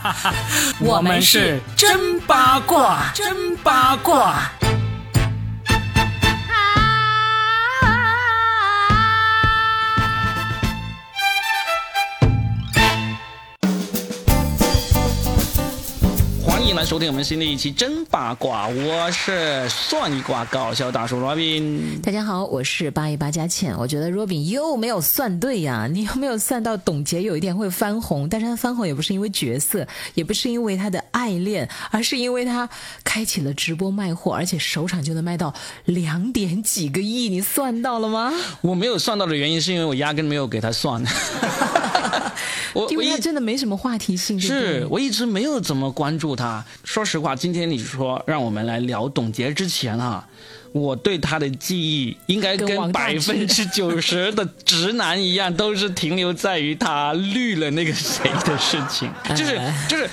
我们是真八卦，真八卦。来收听我们新的一期真八卦，我是算一卦搞笑大叔罗宾。大家好，我是八一八佳倩。我觉得 Robin 又没有算对呀，你有没有算到董洁有一天会翻红？但是他翻红也不是因为角色，也不是因为他的爱恋，而是因为他开启了直播卖货，而且首场就能卖到两点几个亿。你算到了吗？我没有算到的原因是因为我压根没有给他算。我因为他真的没什么话题性，是我一直没有怎么关注他。说实话，今天你说让我们来聊董洁之前啊，我对他的记忆应该跟百分之 九十的直男一样，都是停留在于他绿了那个谁的事情，就是就是。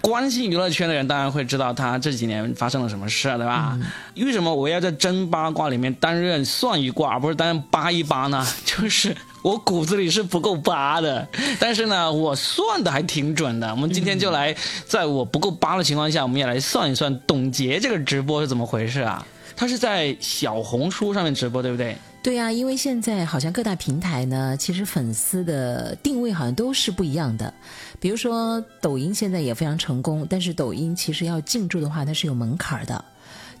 关心娱乐圈的人当然会知道他这几年发生了什么事，对吧？为什么我要在真八卦里面担任算一卦，而不是担任扒一扒呢？就是我骨子里是不够八的，但是呢，我算的还挺准的。我们今天就来，在我不够八的情况下，我们也来算一算董洁这个直播是怎么回事啊？他是在小红书上面直播，对不对？对呀，因为现在好像各大平台呢，其实粉丝的定位好像都是不一样的。比如说抖音现在也非常成功，但是抖音其实要进驻的话，它是有门槛的，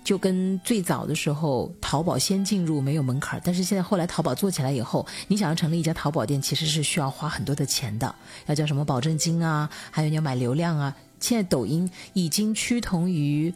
就跟最早的时候淘宝先进入没有门槛，但是现在后来淘宝做起来以后，你想要成立一家淘宝店，其实是需要花很多的钱的，要交什么保证金啊，还有你要买流量啊。现在抖音已经趋同于。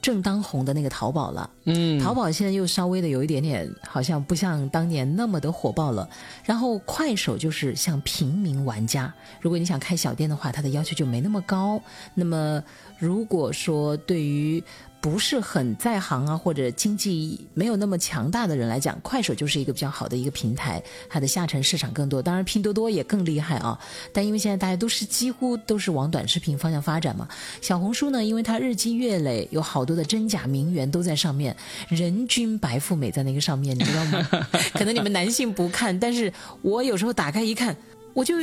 正当红的那个淘宝了，嗯，淘宝现在又稍微的有一点点，好像不像当年那么的火爆了。然后快手就是像平民玩家，如果你想开小店的话，它的要求就没那么高。那么如果说对于不是很在行啊，或者经济没有那么强大的人来讲，快手就是一个比较好的一个平台，它的下沉市场更多。当然，拼多多也更厉害啊。但因为现在大家都是几乎都是往短视频方向发展嘛，小红书呢，因为它日积月累，有好多的真假名媛都在上面，人均白富美在那个上面，你知道吗？可能你们男性不看，但是我有时候打开一看，我就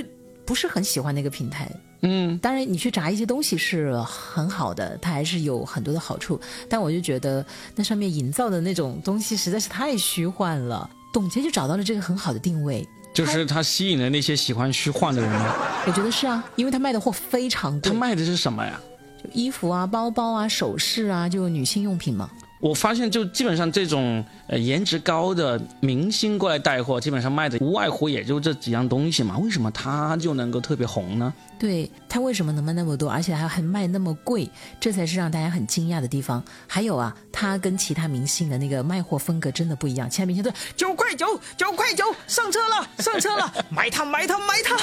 不是很喜欢那个平台。嗯，当然，你去炸一些东西是很好的，它还是有很多的好处。但我就觉得那上面营造的那种东西实在是太虚幻了。董洁就找到了这个很好的定位，就是他吸引了那些喜欢虚幻的人吗？我觉得是啊，因为他卖的货非常多。他卖的是什么呀？就衣服啊、包包啊、首饰啊，就女性用品嘛。我发现，就基本上这种呃颜值高的明星过来带货，基本上卖的无外乎也就这几样东西嘛。为什么他就能够特别红呢？对他为什么能卖那么多，而且还还卖那么贵，这才是让大家很惊讶的地方。还有啊，他跟其他明星的那个卖货风格真的不一样。其他明星都九块九，九块九，上车了，上车了，买它，买它，买它。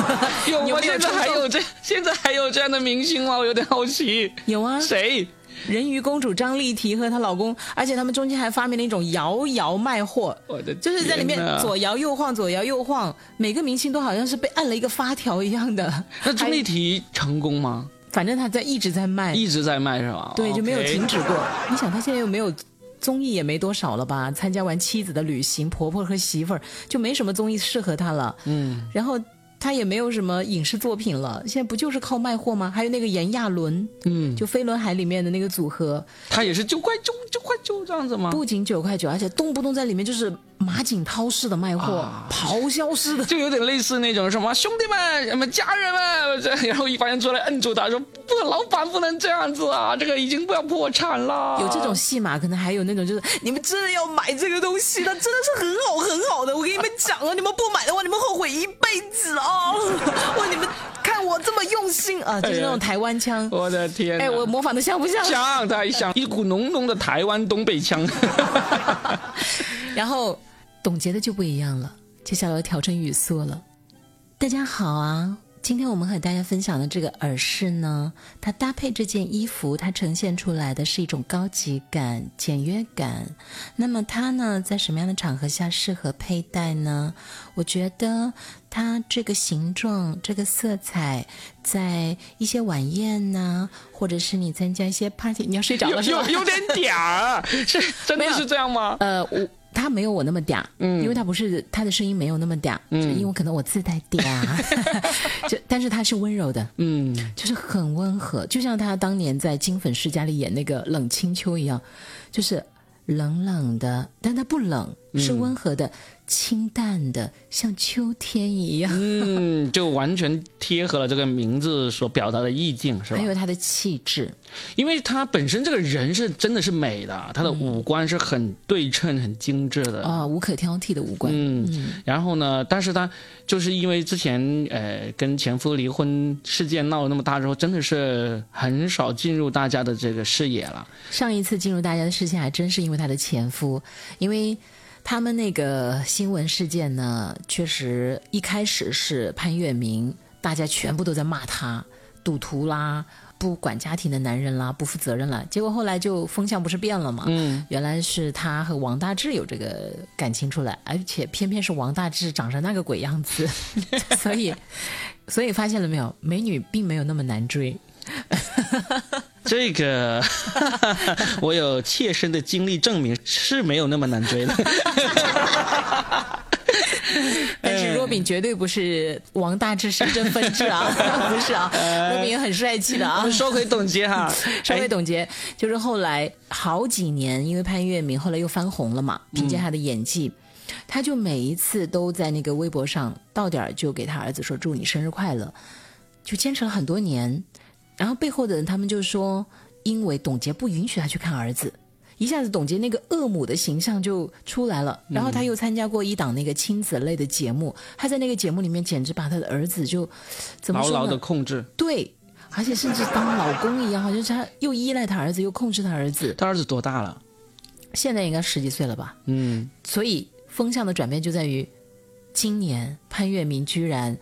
有吗？现在还有这现在还有这样的明星吗？我有点好奇。有啊，谁？人鱼公主张丽缇和她老公，而且他们中间还发明了一种摇摇卖货，就是在里面左摇右晃，左摇右晃，每个明星都好像是被按了一个发条一样的。那张丽缇成功吗？反正她在一直在卖，一直在卖是吧？对，就没有停止过。你想，她现在又没有综艺，也没多少了吧？参加完《妻子的旅行》，婆婆和媳妇儿就没什么综艺适合她了。嗯，然后。他也没有什么影视作品了，现在不就是靠卖货吗？还有那个炎亚纶，嗯，就飞轮海里面的那个组合，他也是九块九，九块九这样子吗？不仅九块九，而且动不动在里面就是。马景涛式的卖货，咆哮式的，就有点类似那种什么兄弟们、什么家人们，然后一帮人出来摁住他说：“不，老板不能这样子啊，这个已经不要破产了。”有这种戏码，可能还有那种就是你们真的要买这个东西，它真的是很好很好的。我给你们讲啊，你们不买的话，你们后悔一辈子啊！哇，你们看我这么用心啊，就是那种台湾腔。我的天！哎，我模仿的像不像？像，太像，一股浓浓的台湾东北腔。然后。董洁的就不一样了，接下来要调整语速了。大家好啊，今天我们和大家分享的这个耳饰呢，它搭配这件衣服，它呈现出来的是一种高级感、简约感。那么它呢，在什么样的场合下适合佩戴呢？我觉得它这个形状、这个色彩，在一些晚宴呐，或者是你参加一些 party，你要睡着了是吧？有有点嗲，是真的是这样吗？呃，我。他没有我那么嗲，嗯。因为他不是他的声音没有那么嗲，嗯。因为可能我自带嗲，就但是他是温柔的，嗯，就是很温和，就像他当年在《金粉世家》里演那个冷清秋一样，就是冷冷的，但他不冷，是温和的、清淡的，像秋天一样。嗯，就完全贴合了这个名字所表达的意境，是吧还？有他的气质，因为他本身这个人是真的是美的，他的五官是很对称、很精致的。啊、无可挑剔的五官。嗯，然后呢？但是他就是因为之前呃跟前夫离婚事件闹了那么大之后，真的是很少进入大家的这个视野了。上一次进入大家的视线，还真是因为她的前夫，因为他们那个新闻事件呢，确实一开始是潘粤明，大家全部都在骂他赌徒啦。不管家庭的男人啦，不负责任啦，结果后来就风向不是变了嘛？嗯，原来是他和王大治有这个感情出来，而且偏偏是王大治长成那个鬼样子，所以，所以发现了没有，美女并没有那么难追。这个 我有切身的经历证明是没有那么难追的。但是若饼绝对不是王大治深圳分治啊，不是啊，若饼也很帅气的啊我们。说回董洁哈，说回哎董洁，就是后来好几年，因为潘粤明后来又翻红了嘛，凭借他的演技，他就每一次都在那个微博上到点儿就给他儿子说祝你生日快乐，就坚持了很多年。然后背后的人他们就说，因为董洁不允许他去看儿子。一下子，董洁那个恶母的形象就出来了。然后他又参加过一档那个亲子类的节目，他在那个节目里面简直把他的儿子就怎么说呢？牢牢的控制。对，而且甚至当老公一样，好像是他又依赖他儿子，又控制他儿子。他儿子多大了？现在应该十几岁了吧？嗯，所以风向的转变就在于，今年潘粤明居然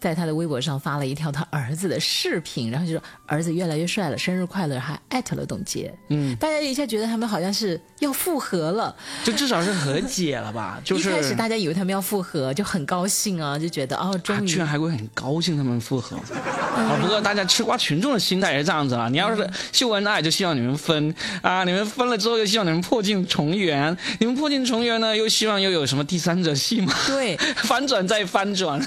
在他的微博上发了一条他儿子的视频，然后就说儿子越来越帅了，生日快乐，还艾特了董洁。嗯，大家一下觉得他们好像是要复合了。就至少是和解了吧？就是一开始大家以为他们要复合，就很高兴啊，就觉得哦，终啊，于居然还会很高兴他们复合。啊，不过大家吃瓜群众的心态也是这样子啊。你要是秀恩爱，就希望你们分啊，你们分了之后又希望你们破镜重圆，你们破镜重圆呢，又希望又有什么第三者戏码，对，翻转再翻转。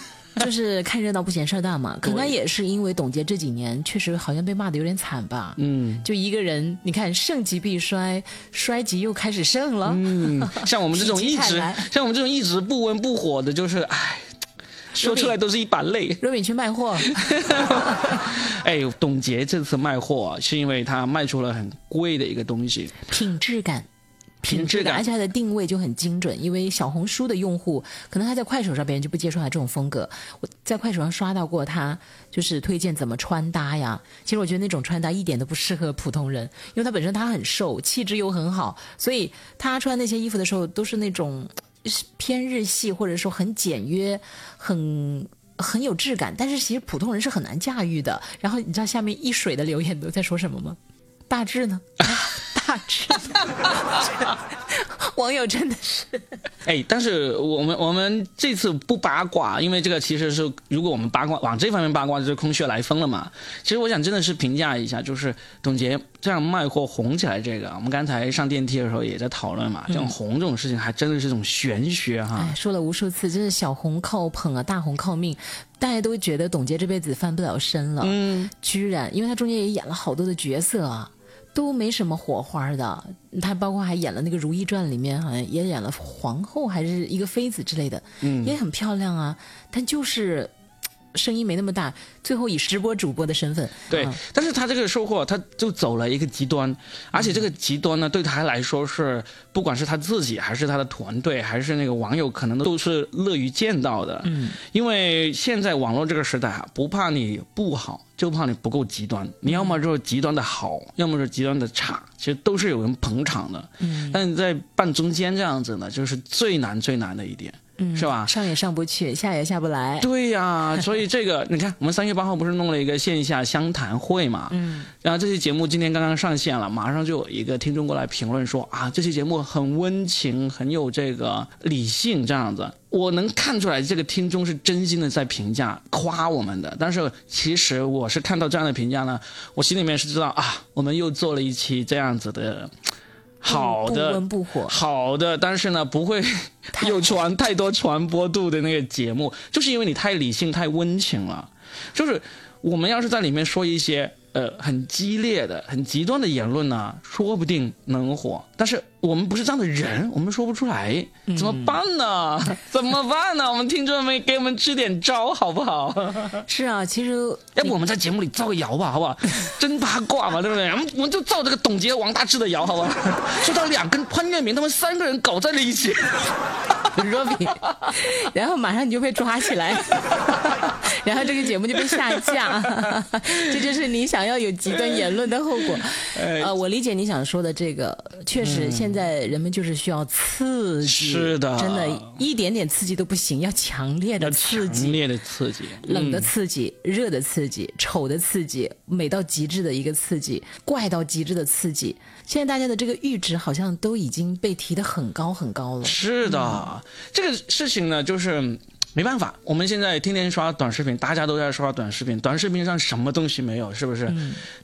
就是看热闹不嫌事儿大嘛。可能也是因为董洁这几年确实好像被骂的有点惨吧。嗯就一个人，你看盛极必衰，衰极又开始盛了。嗯，像我们这种一直像我们这种一直不温不火的，就是唉，说出来都是一把泪。若敏去卖货，哎，董洁这次卖货是因为她卖出了很贵的一个东西，品质感。品质感而且它的定位就很精准，因为小红书的用户可能他在快手上别人就不接受他这种风格。我在快手上刷到过他，就是推荐怎么穿搭呀。其实我觉得那种穿搭一点都不适合普通人，因为他本身他很瘦，气质又很好，所以他穿那些衣服的时候都是那种 偏日系，或者说很简约，很。很有质感，但是其实普通人是很难驾驭的。然后你知道下面一水的留言都在说什么吗？大致呢？网友真的是，哎，但是我们我们这次不八卦，因为这个其实是如果我们八卦往这方面八卦，就是空穴来风了嘛。其实我想真的是评价一下，就是董洁这样卖货红起来这个，我们刚才上电梯的时候也在讨论嘛，这种红这种事情还真的是一种玄学哈。哎，说了无数次，真是小红靠捧啊，大红靠命。大家都觉得董洁这辈子翻不了身了，嗯，居然，因为她中间也演了好多的角色啊，都没什么火花的。她包括还演了那个《如懿传》里面，好像也演了皇后还是一个妃子之类的，嗯也很漂亮啊，但就是嘖声音没那么大。最后以直播主播的身份，对啊，但是他这个收获，他就走了一个极端，而且这个极端呢，对他来说是，不管是他自己，还是他的团队，还是那个网友，可能都是乐于见到的。嗯，因为现在网络这个时代啊，不怕你不好，就怕你不够极端。你要么就是极端的好，要么是极端的差，其实都是有人捧场的。嗯，但你在半中间这样子呢，就是最难最难的一点，嗯是吧？上也上不去，下也下不来。对呀、所以这个你看，我们三月八号不是弄了一个线下相谈会嘛？嗯，然后这期节目今天刚刚上线了，马上就有一个听众过来评论说啊，这期节目很温情，很有这个理性这样子。我能看出来，这个听众是真心的在评价、夸我们的。但是其实我是看到这样的评价呢，我心里面是知道啊，我们又做了一期这样子的好的，不温不火，好的，但是呢，不会 有传太多传播度的那个节目，就是因为你太理性、太温情了。就是我们要是在里面说一些。呃，很激烈的、很极端的言论呢，说不定能火。但是我们不是这样的人，我们说不出来，怎么办呢？怎么办呢？我们听众们给我们支点招，好不好？是啊，其实 要不我们在节目里造个谣吧，好不好？真八卦嘛，对不对？我们我们就造这个董洁、王大治的谣，好不好？说他两跟潘粤明他们三个人搞在了一起。然后马上你就被抓起来，然后这个节目就被下架，这就是你想要有极端言论的后果。呃，我理解你想说的这个，确实现在人们就是需要刺激，是的，真的，一点点刺激都不行，要强烈的刺激，强烈的刺激，冷的刺激，热的刺激，丑的刺激，美到极致的一个刺激，怪到极致的刺激。现在大家的这个阈值好像都已经被提得很高很高了。是的，这个事情呢，就是没办法。我们现在天天刷短视频，大家都在刷短视频，短视频上什么东西没有？是不是？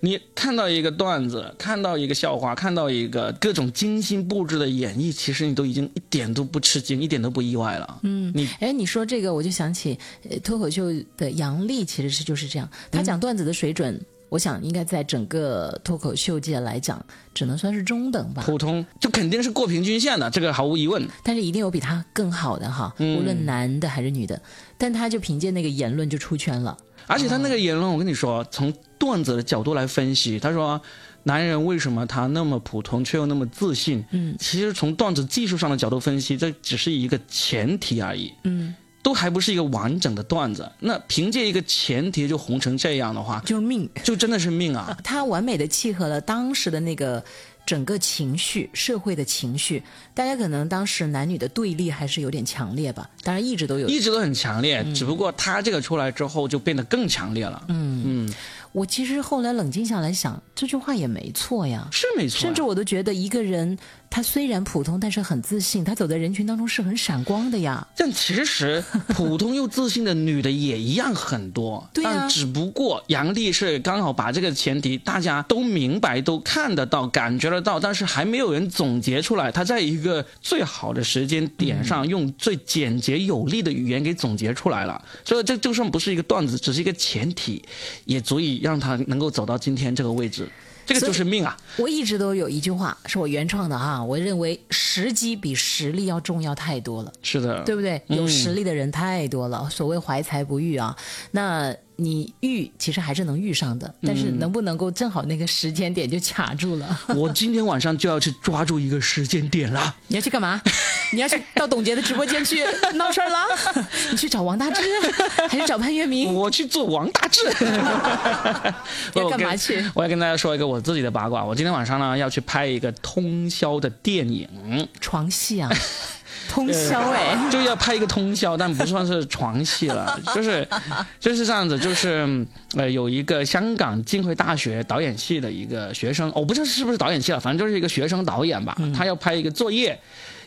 你看到一个段子，看到一个笑话，看到一个各种精心布置的演绎，其实你都已经一点都不吃惊，一点都不意外了。嗯，你哎，你说这个，我就想起脱口秀的杨笠，其实是就是这样，他讲段子的水准。我想应该在整个脱口秀界来讲，只能算是中等吧。普通就肯定是过平均线的，这个毫无疑问。但是一定有比他更好的哈，无论男的还是女的。但他就凭借那个言论就出圈了。而且他那个言论，我跟你说，从段子的角度来分析，他说男人为什么他那么普通却又那么自信？嗯，其实从段子技术上的角度分析，这只是一个前提而已。嗯。都还不是一个完整的段子，那凭借一个前提就红成这样的话，就是命，就真的是命啊！他完美的契合了当时的那个整个情绪，社会的情绪。大家可能当时男女的对立还是有点强烈吧，当然一直都有，一直都很强烈，只不过他这个出来之后就变得更强烈了。嗯嗯。我其实后来冷静下来想，这句话也没错呀，是没错。甚至我都觉得，一个人他虽然普通，但是很自信，他走在人群当中是很闪光的呀。但其实普通又自信的女的也一样很多，对但只不过杨丽是刚好把这个前提大家都明白、都看得到、感觉得到，但是还没有人总结出来。她在一个最好的时间点上，用最简洁有力的语言给总结出来了。所以这就算不是一个段子，只是一个前提，也足以。让她能够走到今天这个位置，这个就是命啊！我一直都有一句话是我原创的哈，我认为时机比实力要重要太多了。是的，对不对？有实力的人太多了，所谓怀才不遇啊，那。你遇其实还是能遇上的，但是能不能够正好那个时间点就卡住了？我今天晚上就要去抓住一个时间点了。你要去干嘛？你要去到董洁的直播间去 闹事儿了？你去找王大治还是找潘粤明？我去做王大治。要干嘛去？我要跟大家说一个我自己的八卦。我今天晚上呢要去拍一个通宵的电影，床戏啊。通宵哎，就要拍一个通宵，但不算是床戏了，就是就是这样子，就是呃，有一个香港浸会大学导演系的一个学生，我不知道是不是导演系了，反正就是一个学生导演吧，他要拍一个作业，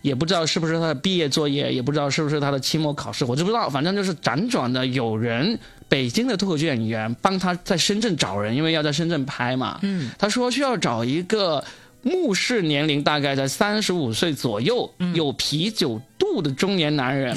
也不知道是不是他的毕业作业，也不知道是不是他的期末考试，我就不知道，反正就是辗转的有人，北京的脱口秀演员帮他在深圳找人，因为要在深圳拍嘛，嗯，他说需要找一个。目视年龄大概在三十五岁左右，有啤酒肚的中年男人。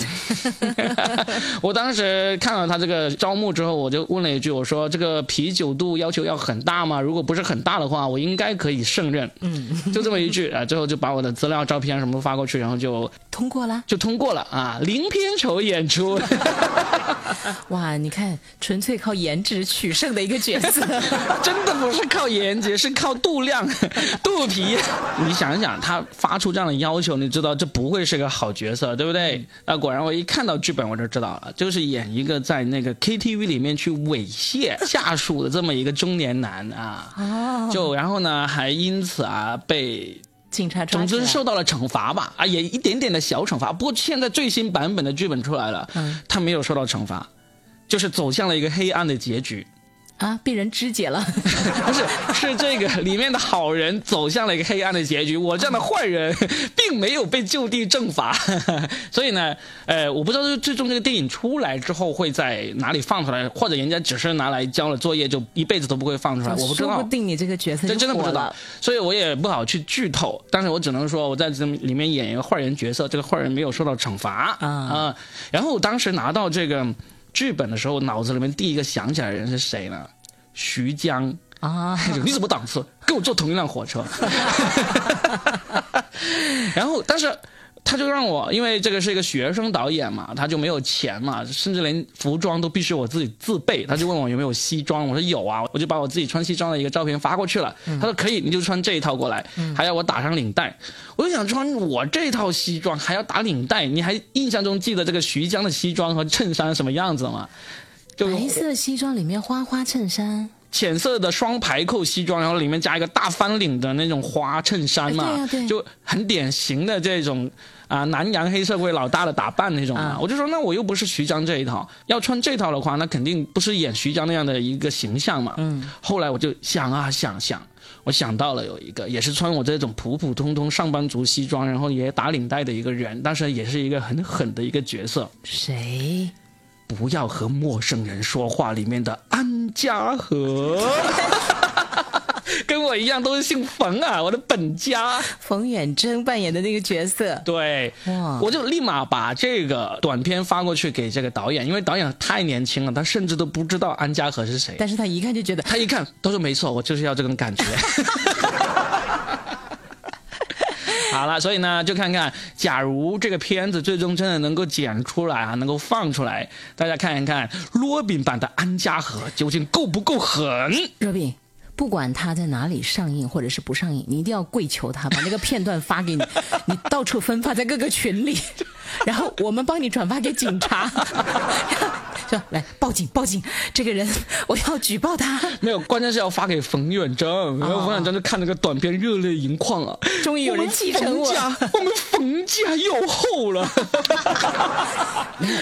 我当时看了他这个招募之后，我就问了一句：“我说这个啤酒肚要求要很大吗？如果不是很大的话，我应该可以胜任。”嗯，就这么一句啊，最后就把我的资料、照片什么发过去，然后就通过了，就通过了啊，零片酬演出。哇，你看，纯粹靠颜值取胜的一个角色，真的不是靠颜值，是靠肚量、肚。皮，你想一想，他发出这样的要求，你知道这不会是个好角色，对不对？啊，果然我一看到剧本我就知道了，就是演一个在那个 KTV 里面去猥亵下属的这么一个中年男啊。哦。就然后呢，还因此啊被警察总之受到了惩罚吧？啊，也一点点的小惩罚。不过现在最新版本的剧本出来了，他没有受到惩罚，就是走向了一个黑暗的结局。啊，被人肢解了，不 是，是这个里面的好人走向了一个黑暗的结局，我这样的坏人 并没有被就地正法，所以呢，呃，我不知道最终这个电影出来之后会在哪里放出来，或者人家只是拿来交了作业就一辈子都不会放出来，我不知道。说不定你这个角色真真的不知道，所以我也不好去剧透，但是我只能说我在这里面演一个坏人角色，这个坏人没有受到惩罚啊，然后当时拿到这个。剧本的时候，脑子里面第一个想起来的人是谁呢？徐江啊！你什么档次？跟我坐同一辆火车。然后，但是。他就让我，因为这个是一个学生导演嘛，他就没有钱嘛，甚至连服装都必须我自己自备。他就问我有没有西装，我说有啊，我就把我自己穿西装的一个照片发过去了。他说可以，你就穿这一套过来，还要我打上领带。我就想穿我这套西装还要打领带，你还印象中记得这个徐江的西装和衬衫什么样子吗？白色西装里面花花衬衫。浅色的双排扣西装，然后里面加一个大翻领的那种花衬衫嘛，就很典型的这种啊南洋黑社会老大的打扮那种嘛。我就说，那我又不是徐江这一套，要穿这套的话，那肯定不是演徐江那样的一个形象嘛。嗯。后来我就想啊想想，我想到了有一个也是穿我这种普普通通上班族西装，然后也打领带的一个人，但是也是一个很狠的一个角色。谁？不要和陌生人说话里面的安家和，跟我一样都是姓冯啊，我的本家。冯远征扮演的那个角色，对，哇，我就立马把这个短片发过去给这个导演，因为导演太年轻了，他甚至都不知道安家和是谁，但是他一看就觉得，他一看都说没错，我就是要这种感觉。好了，所以呢，就看看，假如这个片子最终真的能够剪出来啊，能够放出来，大家看一看，罗宾版的安家和究竟够不够狠？罗宾，不管他在哪里上映或者是不上映，你一定要跪求他把那个片段发给你，你到处分发在各个群里，然后我们帮你转发给警察。就来报警报警，这个人我要举报他。没有，关键是要发给冯远征，然后冯远征就看那个短片热泪盈眶了。终于有人继承我，我们冯家又厚了，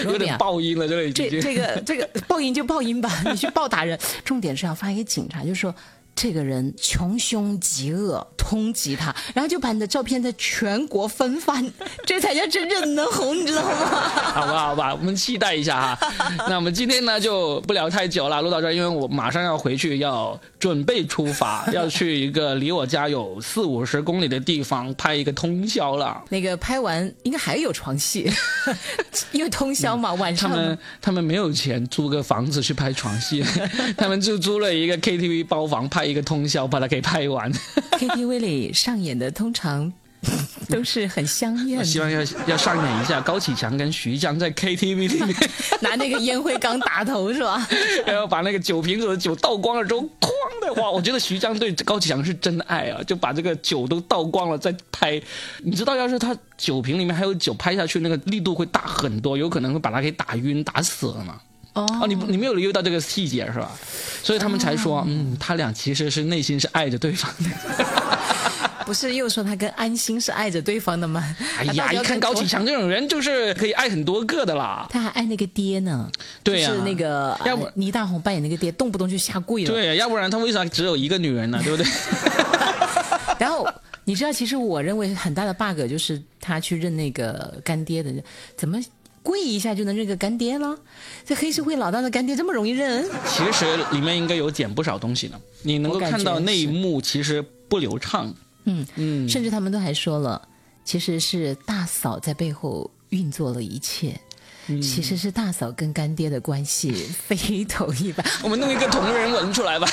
有点报应了，这个已经。这这个这个报应就报应吧，你去暴打人。重点是要发给警察，就说。这个人穷凶极恶，通缉他，然后就把你的照片在全国分发，这才叫真正能红，你知道吗？好吧，好吧，我们期待一下哈。那我们今天呢就不聊太久了，录到这儿，因为我马上要回去，要准备出发，要去一个离我家有四五十公里的地方拍一个通宵了。那个拍完应该还有床戏，因为通宵嘛，晚上。他们他们没有钱租个房子去拍床戏，他们就租了一个 KTV 包房拍。一个通宵把它给拍完。KTV 里上演的通常 都是很香艳。希望要要上演一下高启强跟徐江在 KTV 里面 拿那个烟灰缸打头是吧？然后把那个酒瓶子的酒倒光了之后，哐的哇！我觉得徐江对高启强是真爱啊，就把这个酒都倒光了再拍。你知道，要是他酒瓶里面还有酒，拍下去那个力度会大很多，有可能会把他给打晕、打死了嘛。哦，你你没有留意到这个细节是吧？所以他们才说，嗯，他俩其实是内心是爱着对方的。不是又说他跟安心是爱着对方的吗？哎呀，一看高启强这种人，就是可以爱很多个的啦。他还爱那个爹呢，对呀，是那个要不倪大红扮演那个爹，动不动就下跪了。对，要不然他为啥只有一个女人呢？对不对？然后你知道，其实我认为很大的 bug 就是他去认那个干爹的，怎么？跪一下就能认个干爹了？这黑社会老大的干爹这么容易认？其实里面应该有剪不少东西的，你能够看到那一幕其实不流畅。嗯嗯，甚至他们都还说了，其实是大嫂在背后运作了一切。其实是大嫂跟干爹的关系 非同一般。我们弄一个同人文出来吧。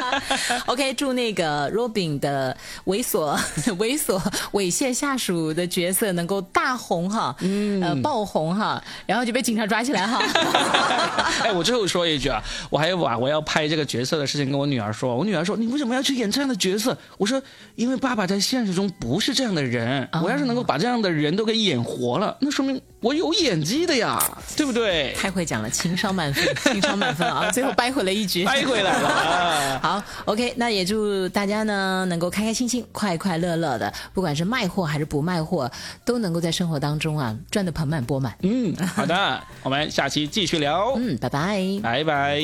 OK，祝那个 Robin 的猥琐、猥琐、猥亵下属的角色能够大红哈，嗯，呃，爆红哈，然后就被警察抓起来哈。哎，我最后说一句啊，我还要把我要拍这个角色的事情跟我女儿说。我女儿说：“你为什么要去演这样的角色？”我说：“因为爸爸在现实中不是这样的人。我要是能够把这样的人都给演活了，那说明我有演技的。”呀，对不对？太会讲了，情商满分，情商满分啊！最后掰回了一局，掰回来了。好，OK，那也祝大家呢能够开开心心、快快乐乐的，不管是卖货还是不卖货，都能够在生活当中啊赚得盆满钵满。嗯，好的，我们下期继续聊。嗯，拜拜，拜拜。